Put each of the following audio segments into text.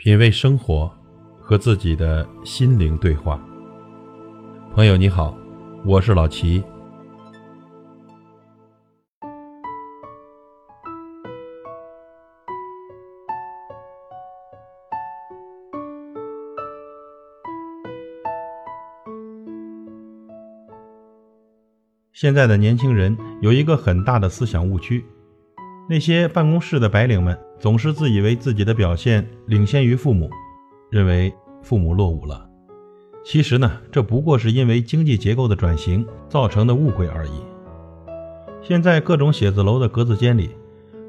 品味生活，和自己的心灵对话。朋友你好，我是老齐。现在的年轻人有一个很大的思想误区，那些办公室的白领们总是自以为自己的表现领先于父母，认为父母落伍了。其实呢，这不过是因为经济结构的转型造成的误会而已。现在各种写字楼的格子间里，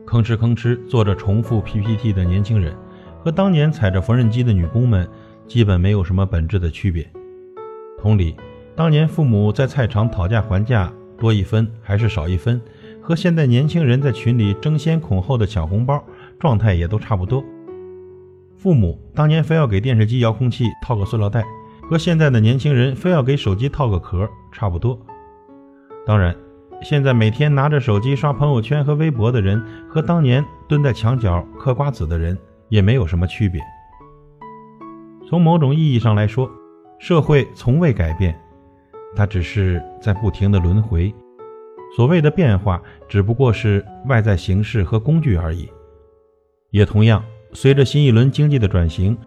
吭哧吭哧做着重复 PPT 的年轻人，和当年踩着缝纫机的女工们基本没有什么本质的区别。同理，当年父母在菜场讨价还价。多一分还是少一分，和现在年轻人在群里争先恐后的抢红包，状态也都差不多。父母当年非要给电视机遥控器套个塑料袋，和现在的年轻人非要给手机套个壳差不多。当然，现在每天拿着手机刷朋友圈和微博的人，和当年蹲在墙角嗑瓜子的人也没有什么区别。从某种意义上来说，社会从未改变。它只是在不停的轮回，所谓的变化只不过是外在形式和工具而已。也同样，随着新一轮经济的转型，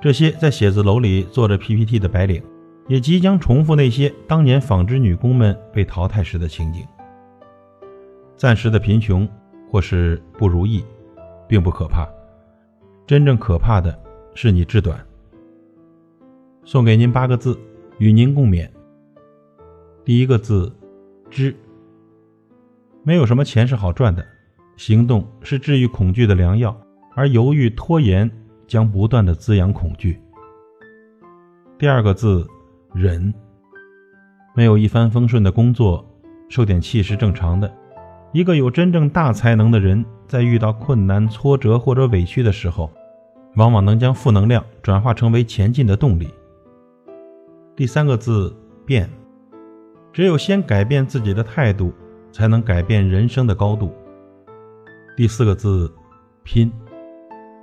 这些在写字楼里做着 PPT 的白领，也即将重复那些当年纺织女工们被淘汰时的情景。暂时的贫穷或是不如意，并不可怕，真正可怕的是你志短。送给您八个字，与您共勉。第一个字，知。没有什么钱是好赚的，行动是治愈恐惧的良药，而犹豫拖延将不断的滋养恐惧。第二个字，忍。没有一帆风顺的工作，受点气是正常的。一个有真正大才能的人，在遇到困难、挫折或者委屈的时候，往往能将负能量转化成为前进的动力。第三个字，变。只有先改变自己的态度，才能改变人生的高度。第四个字，拼，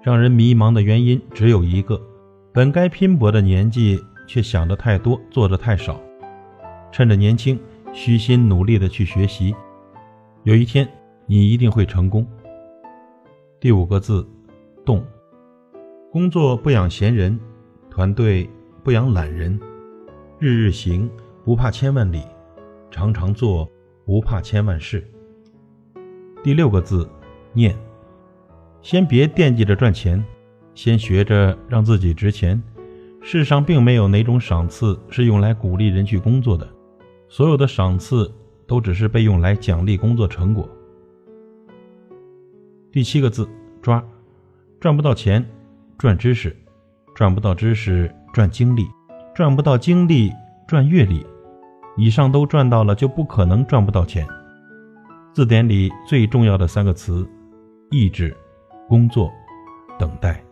让人迷茫的原因只有一个：本该拼搏的年纪，却想的太多，做的太少。趁着年轻，虚心努力的去学习，有一天你一定会成功。第五个字，动，工作不养闲人，团队不养懒人，日日行，不怕千万里。常常做，不怕千万事。第六个字，念。先别惦记着赚钱，先学着让自己值钱。世上并没有哪种赏赐是用来鼓励人去工作的，所有的赏赐都只是被用来奖励工作成果。第七个字，抓。赚不到钱，赚知识；赚不到知识，赚精力；赚不到精力，赚阅历。以上都赚到了，就不可能赚不到钱。字典里最重要的三个词：意志、工作、等待。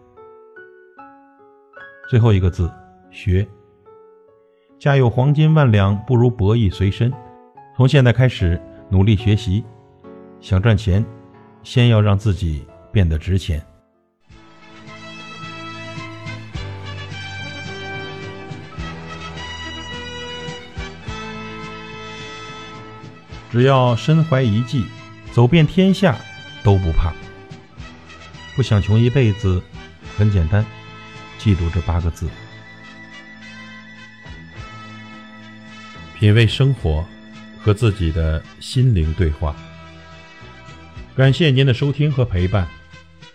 最后一个字，学。家有黄金万两，不如博弈随身。从现在开始努力学习，想赚钱，先要让自己变得值钱。只要身怀一技，走遍天下都不怕。不想穷一辈子，很简单，记住这八个字。品味生活，和自己的心灵对话。感谢您的收听和陪伴。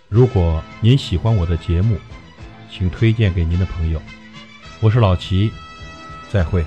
如果您喜欢我的节目，请推荐给您的朋友。我是老齐，再会。